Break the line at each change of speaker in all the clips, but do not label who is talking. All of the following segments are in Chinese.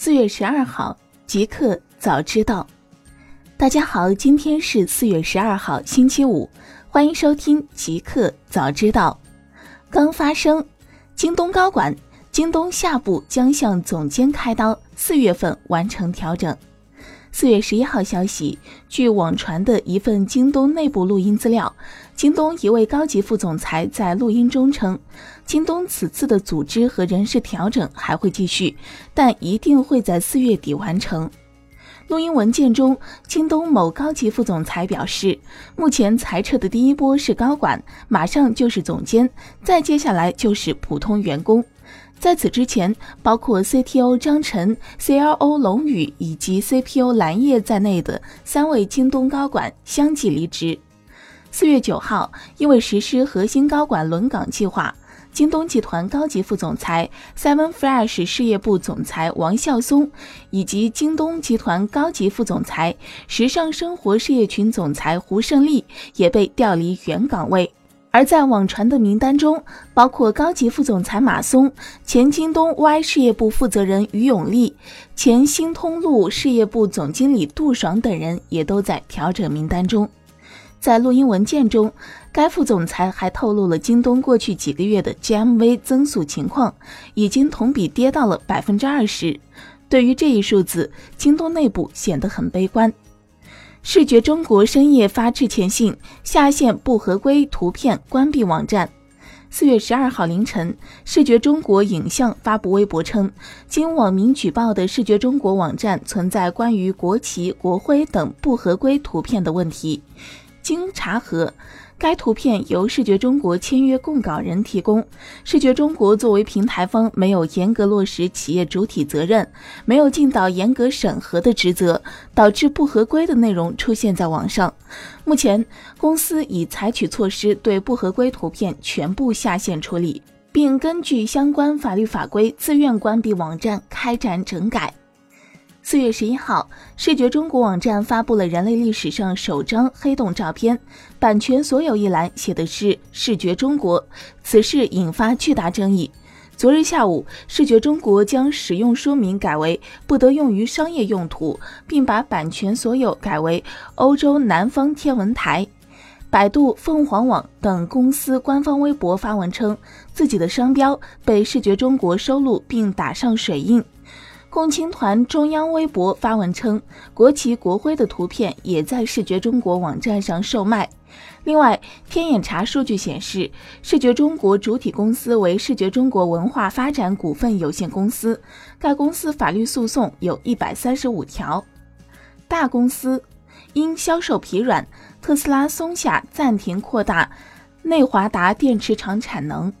四月十二号，即刻早知道。大家好，今天是四月十二号，星期五，欢迎收听即刻早知道。刚发生，京东高管，京东下部将向总监开刀，四月份完成调整。四月十一号消息，据网传的一份京东内部录音资料，京东一位高级副总裁在录音中称，京东此次的组织和人事调整还会继续，但一定会在四月底完成。录音文件中，京东某高级副总裁表示，目前裁撤的第一波是高管，马上就是总监，再接下来就是普通员工。在此之前，包括 CTO 张晨、CLO 龙宇以及 CPO 蓝叶在内的三位京东高管相继离职。四月九号，因为实施核心高管轮岗计划，京东集团高级副总裁 Seven Flash 事业部总裁王孝松以及京东集团高级副总裁、时尚生活事业群总裁胡胜利也被调离原岗位。而在网传的名单中，包括高级副总裁马松、前京东 Y 事业部负责人于永利、前新通路事业部总经理杜爽等人，也都在调整名单中。在录音文件中，该副总裁还透露了京东过去几个月的 GMV 增速情况，已经同比跌到了百分之二十。对于这一数字，京东内部显得很悲观。视觉中国深夜发致歉信，下线不合规图片，关闭网站。四月十二号凌晨，视觉中国影像发布微博称，经网民举报的视觉中国网站存在关于国旗、国徽等不合规图片的问题。经查核。该图片由视觉中国签约供稿人提供，视觉中国作为平台方没有严格落实企业主体责任，没有尽到严格审核的职责，导致不合规的内容出现在网上。目前，公司已采取措施对不合规图片全部下线处理，并根据相关法律法规自愿关闭网站，开展整改。四月十一号，视觉中国网站发布了人类历史上首张黑洞照片，版权所有一栏写的是“视觉中国”，此事引发巨大争议。昨日下午，视觉中国将使用说明改为“不得用于商业用途”，并把版权所有改为“欧洲南方天文台”。百度、凤凰网等公司官方微博发文称，自己的商标被视觉中国收录并打上水印。共青团中央微博发文称，国旗国徽的图片也在视觉中国网站上售卖。另外，天眼查数据显示，视觉中国主体公司为视觉中国文化发展股份有限公司，该公司法律诉讼有一百三十五条。大公司因销售疲软，特斯拉、松下暂停扩大内华达电池厂产能。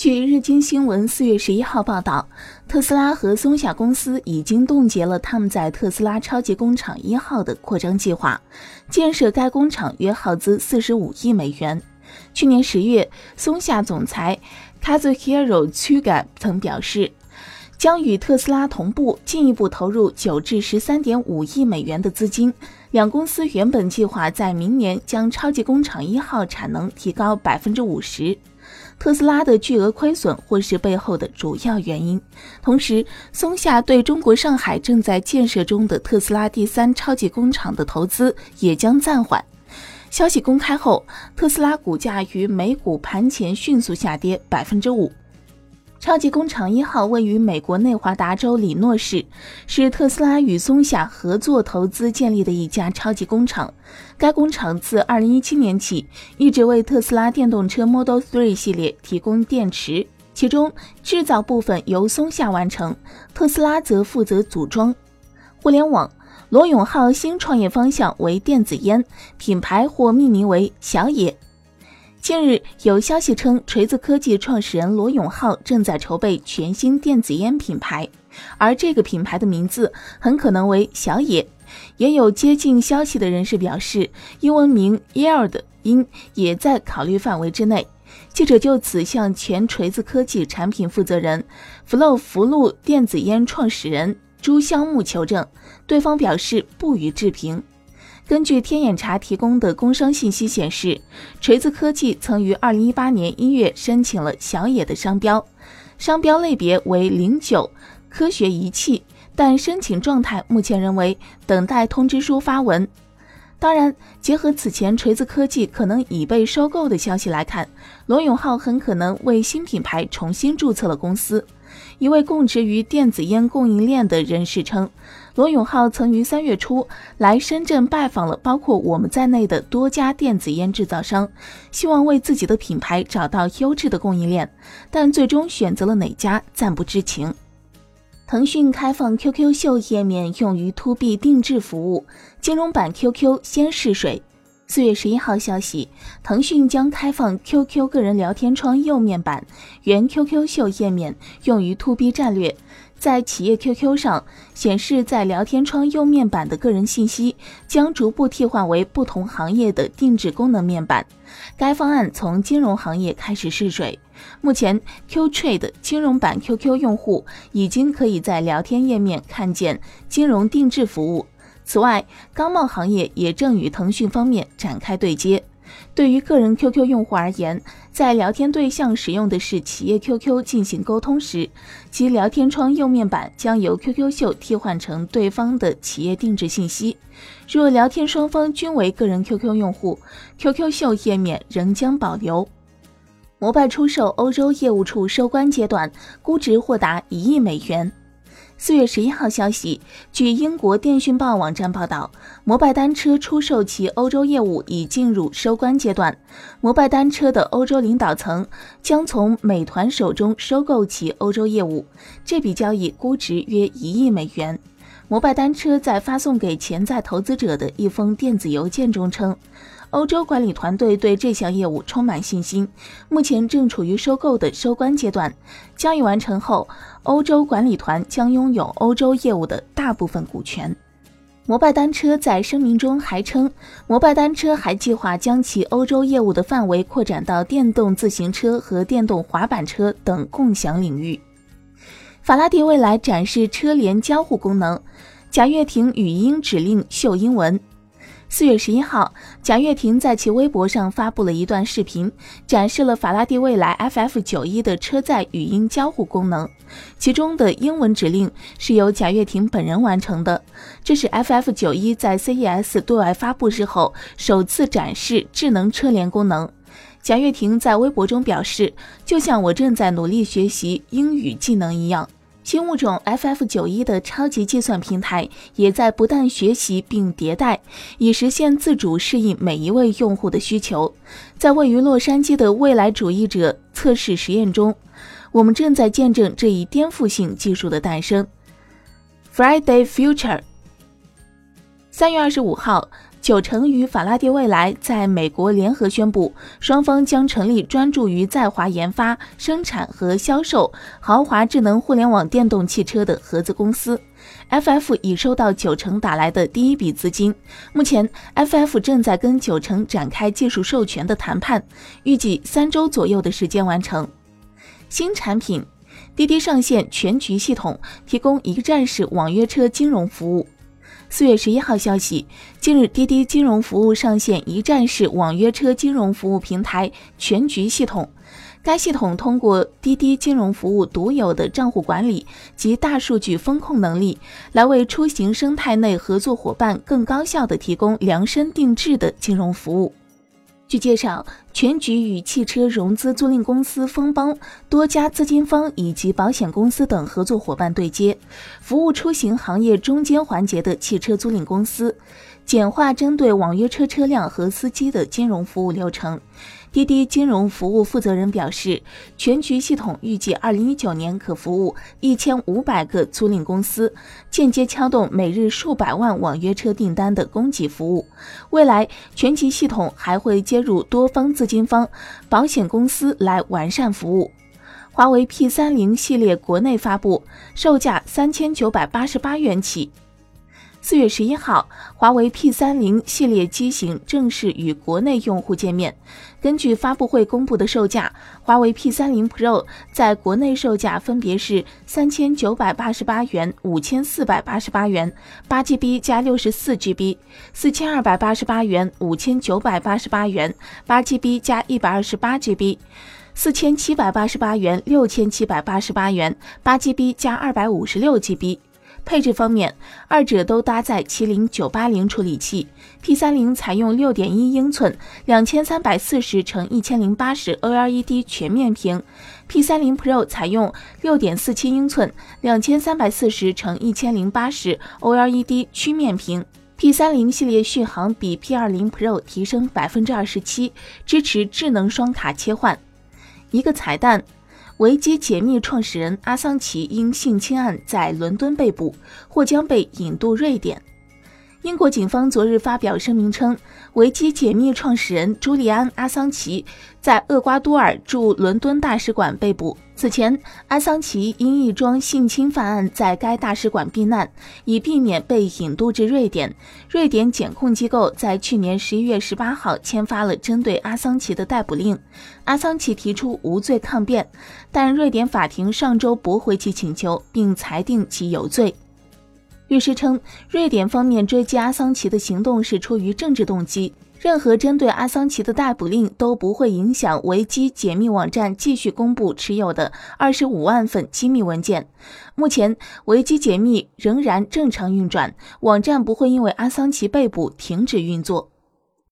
据日经新闻四月十一号报道，特斯拉和松下公司已经冻结了他们在特斯拉超级工厂一号的扩张计划，建设该工厂约耗资四十五亿美元。去年十月，松下总裁 Kazuhiro Tsuga 曾表示，将与特斯拉同步进一步投入九至十三点五亿美元的资金。两公司原本计划在明年将超级工厂一号产能提高百分之五十。特斯拉的巨额亏损或是背后的主要原因。同时，松下对中国上海正在建设中的特斯拉第三超级工厂的投资也将暂缓。消息公开后，特斯拉股价于美股盘前迅速下跌百分之五。超级工厂一号位于美国内华达州里诺市，是特斯拉与松下合作投资建立的一家超级工厂。该工厂自2017年起一直为特斯拉电动车 Model 3系列提供电池，其中制造部分由松下完成，特斯拉则负责组装。互联网，罗永浩新创业方向为电子烟，品牌或命名为小野。近日有消息称，锤子科技创始人罗永浩正在筹备全新电子烟品牌，而这个品牌的名字很可能为小野。也有接近消息的人士表示，英文名 Air 的音也在考虑范围之内。记者就此向前锤子科技产品负责人、Flow 福禄电子烟创始人朱香木求证，对方表示不予置评。根据天眼查提供的工商信息显示，锤子科技曾于二零一八年一月申请了小野的商标，商标类别为零九科学仪器，但申请状态目前仍为等待通知书发文。当然，结合此前锤子科技可能已被收购的消息来看，罗永浩很可能为新品牌重新注册了公司。一位供职于电子烟供应链的人士称，罗永浩曾于三月初来深圳拜访了包括我们在内的多家电子烟制造商，希望为自己的品牌找到优质的供应链，但最终选择了哪家暂不知情。腾讯开放 QQ 秀页面用于 To B 定制服务，金融版 QQ 先试水。四月十一号消息，腾讯将开放 QQ 个人聊天窗右面板原 QQ 秀页面用于 To B 战略，在企业 QQ 上显示在聊天窗右面板的个人信息将逐步替换为不同行业的定制功能面板。该方案从金融行业开始试水，目前 QTrade 金融版 QQ 用户已经可以在聊天页面看见金融定制服务。此外，钢贸行业也正与腾讯方面展开对接。对于个人 QQ 用户而言，在聊天对象使用的是企业 QQ 进行沟通时，其聊天窗右面板将由 QQ 秀替换成对方的企业定制信息。若聊天双方均为个人 QQ 用户，QQ 秀页面仍将保留。摩拜出售欧洲业务处收官阶段，估值或达一亿美元。四月十一号消息，据英国电讯报网站报道，摩拜单车出售其欧洲业务已进入收官阶段。摩拜单车的欧洲领导层将从美团手中收购其欧洲业务，这笔交易估值约一亿美元。摩拜单车在发送给潜在投资者的一封电子邮件中称。欧洲管理团队对这项业务充满信心，目前正处于收购的收官阶段。交易完成后，欧洲管理团将拥有欧洲业务的大部分股权。摩拜单车在声明中还称，摩拜单车还计划将其欧洲业务的范围扩展到电动自行车和电动滑板车等共享领域。法拉第未来展示车联交互功能，贾跃亭语音指令秀英文。四月十一号，贾跃亭在其微博上发布了一段视频，展示了法拉第未来 FF 九一的车载语音交互功能。其中的英文指令是由贾跃亭本人完成的。这是 FF 九一在 CES 对外发布之后首次展示智能车联功能。贾跃亭在微博中表示：“就像我正在努力学习英语技能一样。”新物种 FF 九一的超级计算平台也在不断学习并迭代，以实现自主适应每一位用户的需求。在位于洛杉矶的未来主义者测试实验中，我们正在见证这一颠覆性技术的诞生。Friday Future，三月二十五号。九成与法拉第未来在美国联合宣布，双方将成立专注于在华研发、生产和销售豪华智能互联网电动汽车的合资公司。FF 已收到九成打来的第一笔资金，目前 FF 正在跟九成展开技术授权的谈判，预计三周左右的时间完成。新产品，滴滴上线全局系统，提供一站式网约车金融服务。四月十一号消息，近日滴滴金融服务上线一站式网约车金融服务平台全局系统。该系统通过滴滴金融服务独有的账户管理及大数据风控能力，来为出行生态内合作伙伴更高效地提供量身定制的金融服务。据介绍，全局与汽车融资租赁公司丰邦、多家资金方以及保险公司等合作伙伴对接，服务出行行业中间环节的汽车租赁公司，简化针对网约车车辆和司机的金融服务流程。滴滴金融服务负责人表示，全局系统预计二零一九年可服务一千五百个租赁公司，间接撬动每日数百万网约车订单的供给服务。未来，全局系统还会接入多方资金方、保险公司来完善服务。华为 P 三零系列国内发布，售价三千九百八十八元起。四月十一号，华为 P 三零系列机型正式与国内用户见面。根据发布会公布的售价，华为 P 三零 Pro 在国内售价分别是三千九百八十八元、五千四百八十八元，八 GB 加六十四 GB；四千二百八十八元、五千九百八十八元，八 GB 加一百二十八 GB。四千七百八十八元、六千七百八十八元，八 GB 加二百五十六 GB。配置方面，二者都搭载麒麟九八零处理器，P 三零采用六点一英寸两千三百四十乘一千零八十 OLED 全面屏，P 三零 Pro 采用六点四七英寸两千三百四十乘一千零八十 OLED 曲面屏。P 三零系列续航比 P 二零 Pro 提升百分之二十七，支持智能双卡切换。一个彩蛋。维基解密创始人阿桑奇因性侵案在伦敦被捕，或将被引渡瑞典。英国警方昨日发表声明称，维基解密创始人朱利安·阿桑奇在厄瓜多尔驻伦敦大使馆被捕。此前，阿桑奇因一桩性侵犯案在该大使馆避难，以避免被引渡至瑞典。瑞典检控机构在去年十一月十八号签发了针对阿桑奇的逮捕令。阿桑奇提出无罪抗辩，但瑞典法庭上周驳回其请求，并裁定其有罪。律师称，瑞典方面追击阿桑奇的行动是出于政治动机，任何针对阿桑奇的逮捕令都不会影响维基解密网站继续公布持有的二十五万份机密文件。目前，维基解密仍然正常运转，网站不会因为阿桑奇被捕停止运作。